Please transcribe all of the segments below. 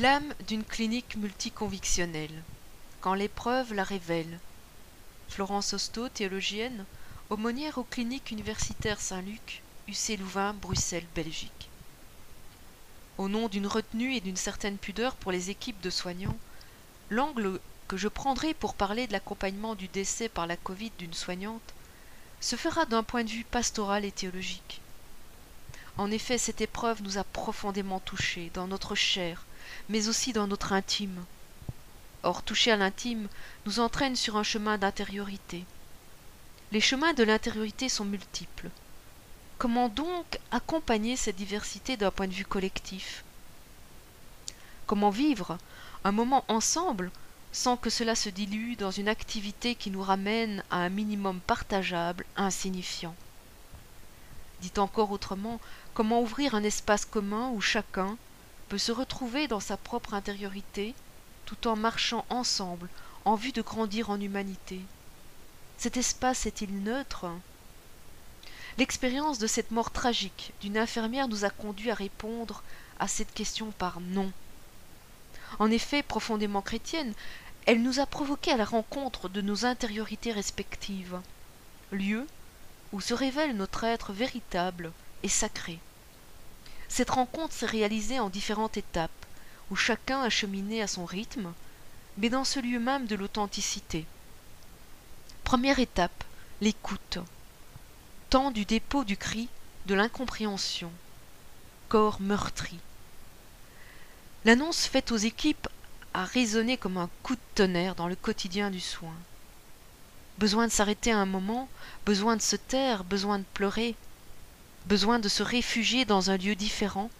L'âme d'une clinique multiconvictionnelle. Quand l'épreuve la révèle. Florence Hosto, théologienne, aumônière aux cliniques universitaires Saint-Luc, UC Louvain, Bruxelles, Belgique. Au nom d'une retenue et d'une certaine pudeur pour les équipes de soignants, l'angle que je prendrai pour parler de l'accompagnement du décès par la Covid d'une soignante se fera d'un point de vue pastoral et théologique. En effet, cette épreuve nous a profondément touchés dans notre chair, mais aussi dans notre intime. Or, toucher à l'intime nous entraîne sur un chemin d'intériorité. Les chemins de l'intériorité sont multiples. Comment donc accompagner cette diversité d'un point de vue collectif? Comment vivre un moment ensemble sans que cela se dilue dans une activité qui nous ramène à un minimum partageable, insignifiant? Dit encore autrement, comment ouvrir un espace commun où chacun, peut se retrouver dans sa propre intériorité, tout en marchant ensemble en vue de grandir en humanité. Cet espace est-il neutre? L'expérience de cette mort tragique d'une infirmière nous a conduit à répondre à cette question par non. En effet, profondément chrétienne, elle nous a provoqué à la rencontre de nos intériorités respectives, lieu où se révèle notre être véritable et sacré. Cette rencontre s'est réalisée en différentes étapes, où chacun a cheminé à son rythme, mais dans ce lieu même de l'authenticité. Première étape, l'écoute. Temps du dépôt du cri, de l'incompréhension. Corps meurtri. L'annonce faite aux équipes a résonné comme un coup de tonnerre dans le quotidien du soin. Besoin de s'arrêter un moment, besoin de se taire, besoin de pleurer, besoin de se réfugier dans un lieu différent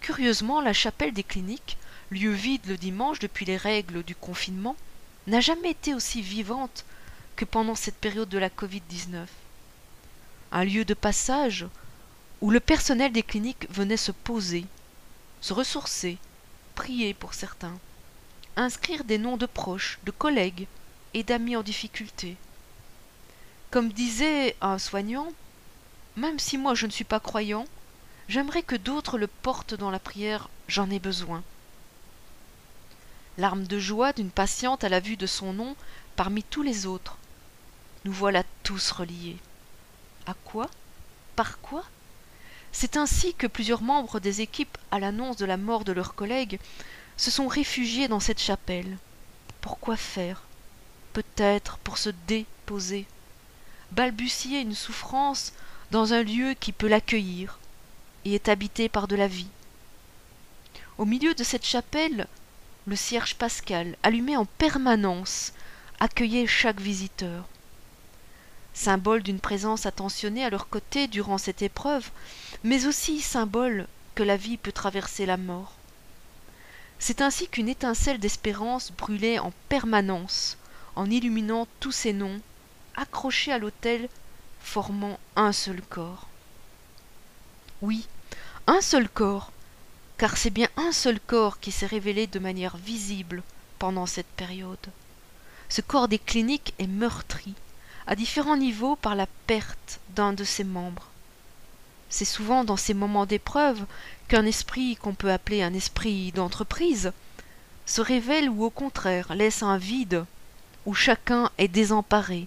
Curieusement, la chapelle des cliniques, lieu vide le dimanche depuis les règles du confinement, n'a jamais été aussi vivante que pendant cette période de la Covid-19. Un lieu de passage où le personnel des cliniques venait se poser, se ressourcer, prier pour certains, inscrire des noms de proches, de collègues et d'amis en difficulté. Comme disait un soignant, même si moi je ne suis pas croyant, j'aimerais que d'autres le portent dans la prière, j'en ai besoin. Larme de joie d'une patiente à la vue de son nom parmi tous les autres. Nous voilà tous reliés. À quoi? Par quoi? C'est ainsi que plusieurs membres des équipes, à l'annonce de la mort de leurs collègues, se sont réfugiés dans cette chapelle. Pourquoi faire? Peut-être pour se déposer, balbutier une souffrance dans un lieu qui peut l'accueillir et est habité par de la vie. Au milieu de cette chapelle, le cierge pascal, allumé en permanence, accueillait chaque visiteur. Symbole d'une présence attentionnée à leur côté durant cette épreuve, mais aussi symbole que la vie peut traverser la mort. C'est ainsi qu'une étincelle d'espérance brûlait en permanence, en illuminant tous ces noms, accrochés à l'autel formant un seul corps. Oui, un seul corps, car c'est bien un seul corps qui s'est révélé de manière visible pendant cette période. Ce corps des cliniques est meurtri, à différents niveaux par la perte d'un de ses membres. C'est souvent dans ces moments d'épreuve qu'un esprit qu'on peut appeler un esprit d'entreprise se révèle ou au contraire laisse un vide où chacun est désemparé,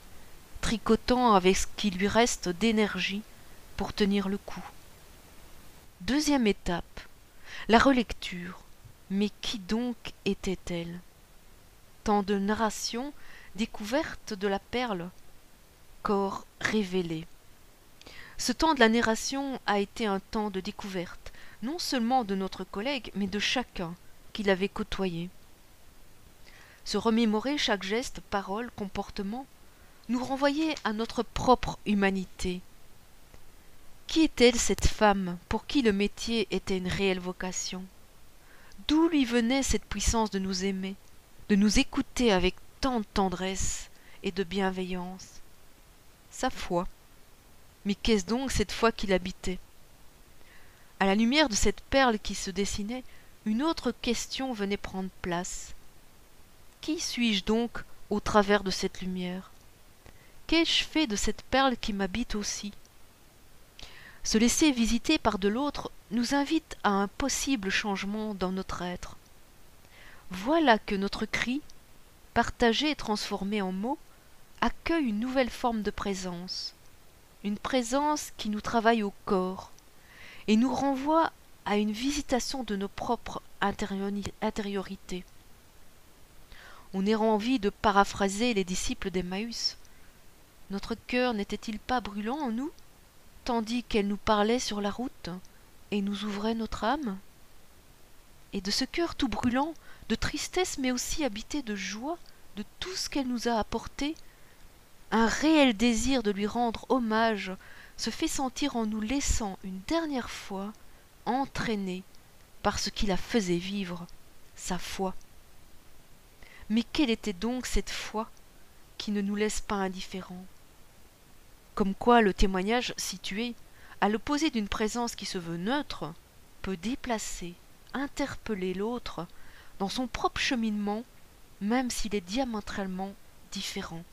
tricotant avec ce qui lui reste d'énergie pour tenir le coup. Deuxième étape, la relecture. Mais qui donc était-elle? Temps de narration, découverte de la perle, corps révélé. Ce temps de la narration a été un temps de découverte, non seulement de notre collègue, mais de chacun qui l'avait côtoyé. Se remémorer chaque geste, parole, comportement, nous renvoyer à notre propre humanité. Qui est-elle cette femme? Pour qui le métier était une réelle vocation? D'où lui venait cette puissance de nous aimer, de nous écouter avec tant de tendresse et de bienveillance? Sa foi. Mais qu'est-ce donc cette foi qui l'habitait À la lumière de cette perle qui se dessinait, une autre question venait prendre place. Qui suis-je donc au travers de cette lumière? Qu'ai-je fait de cette perle qui m'habite aussi? Se laisser visiter par de l'autre nous invite à un possible changement dans notre être. Voilà que notre cri, partagé et transformé en mots, accueille une nouvelle forme de présence, une présence qui nous travaille au corps et nous renvoie à une visitation de nos propres intériorités. On a envie de paraphraser les disciples d'Emmaüs. Notre cœur n'était-il pas brûlant en nous, tandis qu'elle nous parlait sur la route et nous ouvrait notre âme? Et de ce cœur tout brûlant, de tristesse mais aussi habité de joie de tout ce qu'elle nous a apporté, un réel désir de lui rendre hommage se fait sentir en nous laissant une dernière fois entraîner par ce qui la faisait vivre, sa foi. Mais quelle était donc cette foi qui ne nous laisse pas indifférents? Comme quoi le témoignage situé, à l'opposé d'une présence qui se veut neutre, peut déplacer, interpeller l'autre dans son propre cheminement, même s'il est diamétralement différent.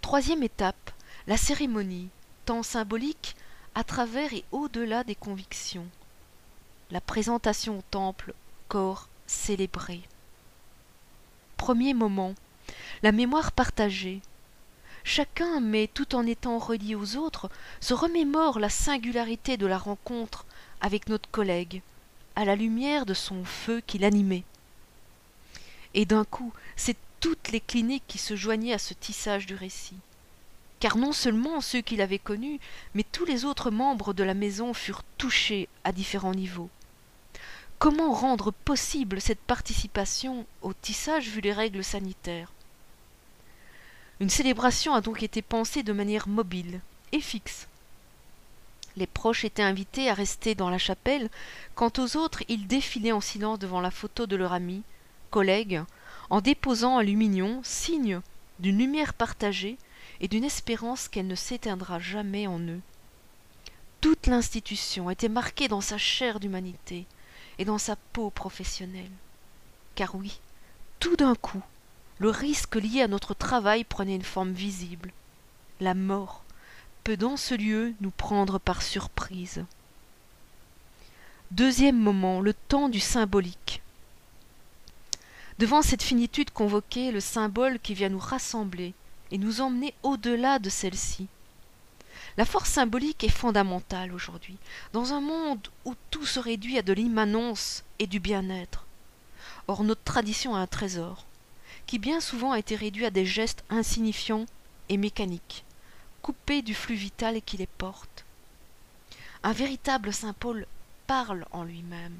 Troisième étape, la cérémonie, tant symbolique à travers et au-delà des convictions. La présentation au temple, corps célébré. Premier moment, la mémoire partagée. Chacun, mais tout en étant relié aux autres, se remémore la singularité de la rencontre avec notre collègue, à la lumière de son feu qui l'animait. Et d'un coup, c'est toutes les cliniques qui se joignaient à ce tissage du récit. Car non seulement ceux qui l'avaient connu, mais tous les autres membres de la maison furent touchés à différents niveaux. Comment rendre possible cette participation au tissage vu les règles sanitaires? Une célébration a donc été pensée de manière mobile et fixe. Les proches étaient invités à rester dans la chapelle, quant aux autres, ils défilaient en silence devant la photo de leur ami, collègue, en déposant un lumignon, signe d'une lumière partagée et d'une espérance qu'elle ne s'éteindra jamais en eux. Toute l'institution était marquée dans sa chair d'humanité et dans sa peau professionnelle. Car oui, tout d'un coup, le risque lié à notre travail prenait une forme visible. La mort peut dans ce lieu nous prendre par surprise. Deuxième moment, le temps du symbolique. Devant cette finitude convoquée, le symbole qui vient nous rassembler et nous emmener au-delà de celle-ci. La force symbolique est fondamentale aujourd'hui, dans un monde où tout se réduit à de l'immanence et du bien-être. Or notre tradition a un trésor, qui bien souvent a été réduit à des gestes insignifiants et mécaniques, coupés du flux vital qui les porte. Un véritable Saint Paul parle en lui-même.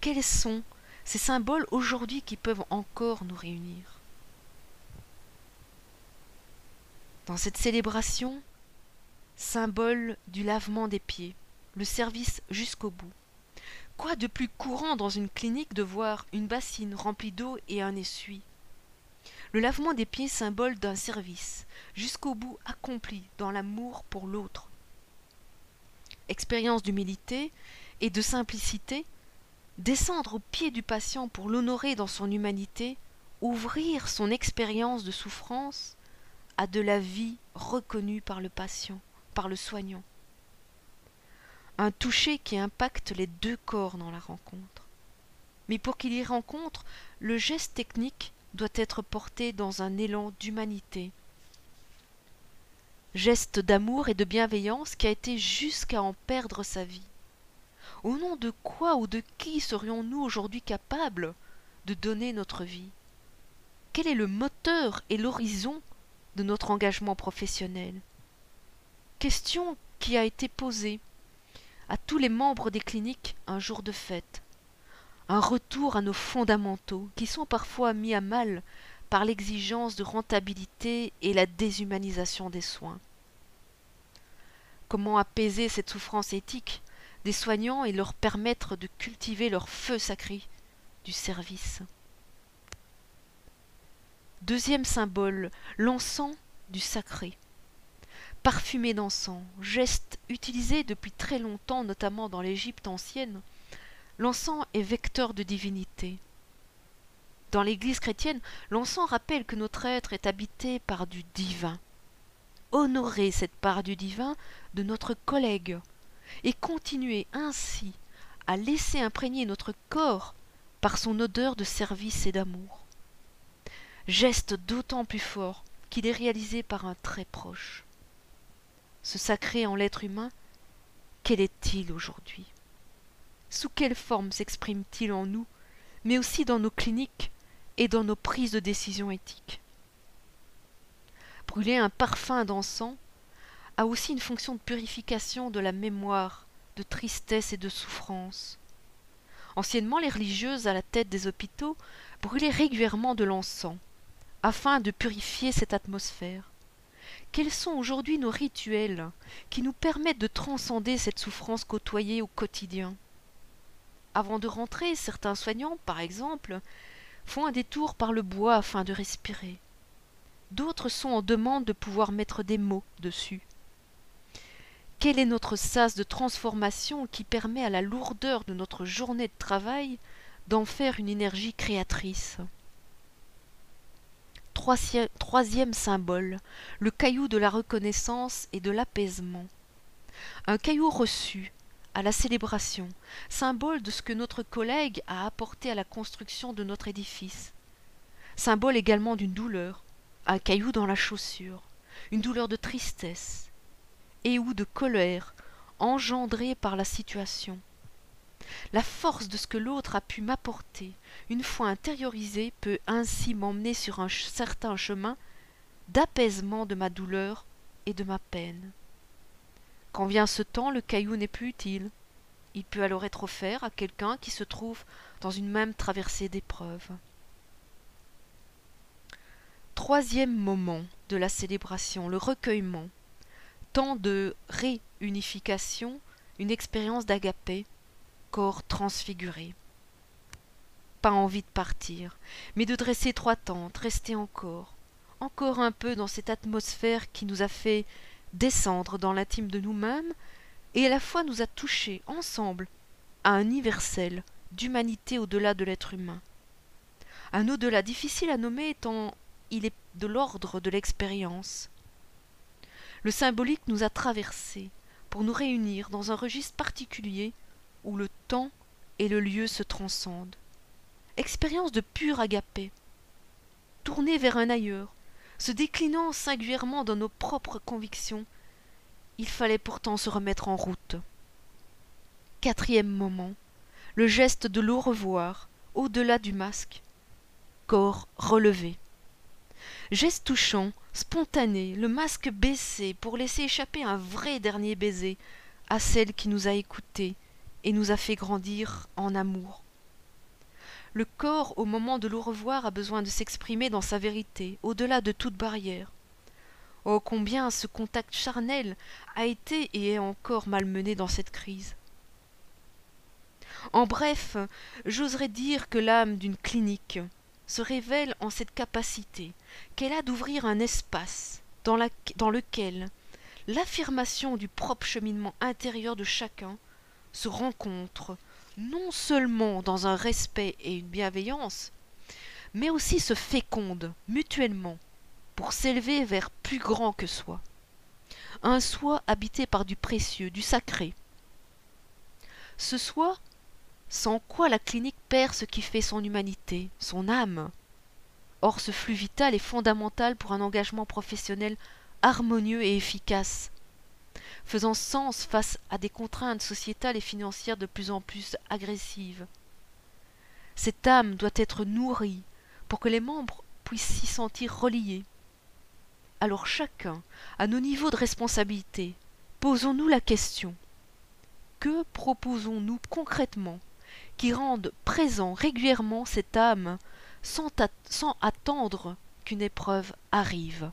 Quels sont ces symboles aujourd'hui qui peuvent encore nous réunir? Dans cette célébration, symbole du lavement des pieds, le service jusqu'au bout. Quoi de plus courant dans une clinique de voir une bassine remplie d'eau et un essuie? Le lavement des pieds symbole d'un service, jusqu'au bout accompli dans l'amour pour l'autre. Expérience d'humilité et de simplicité descendre au pied du patient pour l'honorer dans son humanité, ouvrir son expérience de souffrance à de la vie reconnue par le patient, par le soignant. Un toucher qui impacte les deux corps dans la rencontre. Mais pour qu'il y rencontre, le geste technique doit être porté dans un élan d'humanité. Geste d'amour et de bienveillance qui a été jusqu'à en perdre sa vie. Au nom de quoi ou de qui serions-nous aujourd'hui capables de donner notre vie? Quel est le moteur et l'horizon de notre engagement professionnel? Question qui a été posée à tous les membres des cliniques un jour de fête. Un retour à nos fondamentaux qui sont parfois mis à mal par l'exigence de rentabilité et la déshumanisation des soins. Comment apaiser cette souffrance éthique des soignants et leur permettre de cultiver leur feu sacré du service? Deuxième symbole, l'encens du sacré. Parfumé d'encens, geste utilisé depuis très longtemps, notamment dans l'Égypte ancienne, l'encens est vecteur de divinité. Dans l'Église chrétienne, l'encens rappelle que notre être est habité par du divin. honorer cette part du divin de notre collègue et continuer ainsi à laisser imprégner notre corps par son odeur de service et d'amour. Geste d'autant plus fort qu'il est réalisé par un très proche. Ce sacré en l'être humain, quel est-il aujourd'hui? Sous quelle forme s'exprime-t-il en nous, mais aussi dans nos cliniques et dans nos prises de décision éthiques? Brûler un parfum d'encens a aussi une fonction de purification de la mémoire, de tristesse et de souffrance. Anciennement, les religieuses à la tête des hôpitaux brûlaient régulièrement de l'encens, afin de purifier cette atmosphère. Quels sont aujourd'hui nos rituels qui nous permettent de transcender cette souffrance côtoyée au quotidien? Avant de rentrer, certains soignants, par exemple, font un détour par le bois afin de respirer. D'autres sont en demande de pouvoir mettre des mots dessus. Quel est notre sas de transformation qui permet à la lourdeur de notre journée de travail d'en faire une énergie créatrice? Troisième symbole, le caillou de la reconnaissance et de l'apaisement. Un caillou reçu à la célébration, symbole de ce que notre collègue a apporté à la construction de notre édifice. Symbole également d'une douleur, un caillou dans la chaussure, une douleur de tristesse, et ou de colère engendrée par la situation. La force de ce que l'autre a pu m'apporter, une fois intériorisée, peut ainsi m'emmener sur un certain chemin d'apaisement de ma douleur et de ma peine. Quand vient ce temps, le caillou n'est plus utile. Il peut alors être offert à quelqu'un qui se trouve dans une même traversée d'épreuves. Troisième moment de la célébration, le recueillement. Temps de réunification, une expérience d'agapé, corps transfiguré. Pas envie de partir, mais de dresser trois tentes, rester encore, encore un peu dans cette atmosphère qui nous a fait descendre dans l'intime de nous-mêmes et à la fois nous a touchés ensemble à un universel d'humanité au-delà de l'être humain. Un au-delà difficile à nommer étant il est de l'ordre de l'expérience. Le symbolique nous a traversés pour nous réunir dans un registre particulier où le temps et le lieu se transcendent. Expérience de pur agapé, tournée vers un ailleurs, se déclinant singulièrement dans nos propres convictions, il fallait pourtant se remettre en route. Quatrième moment, le geste de l'au revoir, au-delà du masque, corps relevé. Geste touchant, spontané, le masque baissé pour laisser échapper un vrai dernier baiser à celle qui nous a écoutés et nous a fait grandir en amour. Le corps, au moment de l'au revoir, a besoin de s'exprimer dans sa vérité, au-delà de toute barrière. Oh, combien ce contact charnel a été et est encore malmené dans cette crise. En bref, j'oserais dire que l'âme d'une clinique se révèle en cette capacité qu'elle a d'ouvrir un espace dans, dans lequel l'affirmation du propre cheminement intérieur de chacun se rencontre non seulement dans un respect et une bienveillance, mais aussi se féconde mutuellement pour s'élever vers plus grand que soi. Un soi habité par du précieux, du sacré. Ce soi sans quoi la clinique perd ce qui fait son humanité, son âme. Or ce flux vital est fondamental pour un engagement professionnel harmonieux et efficace, faisant sens face à des contraintes sociétales et financières de plus en plus agressives. Cette âme doit être nourrie pour que les membres puissent s'y sentir reliés. Alors chacun, à nos niveaux de responsabilité, posons-nous la question que proposons-nous concrètement qui rendent présent régulièrement cette âme sans attendre qu'une épreuve arrive?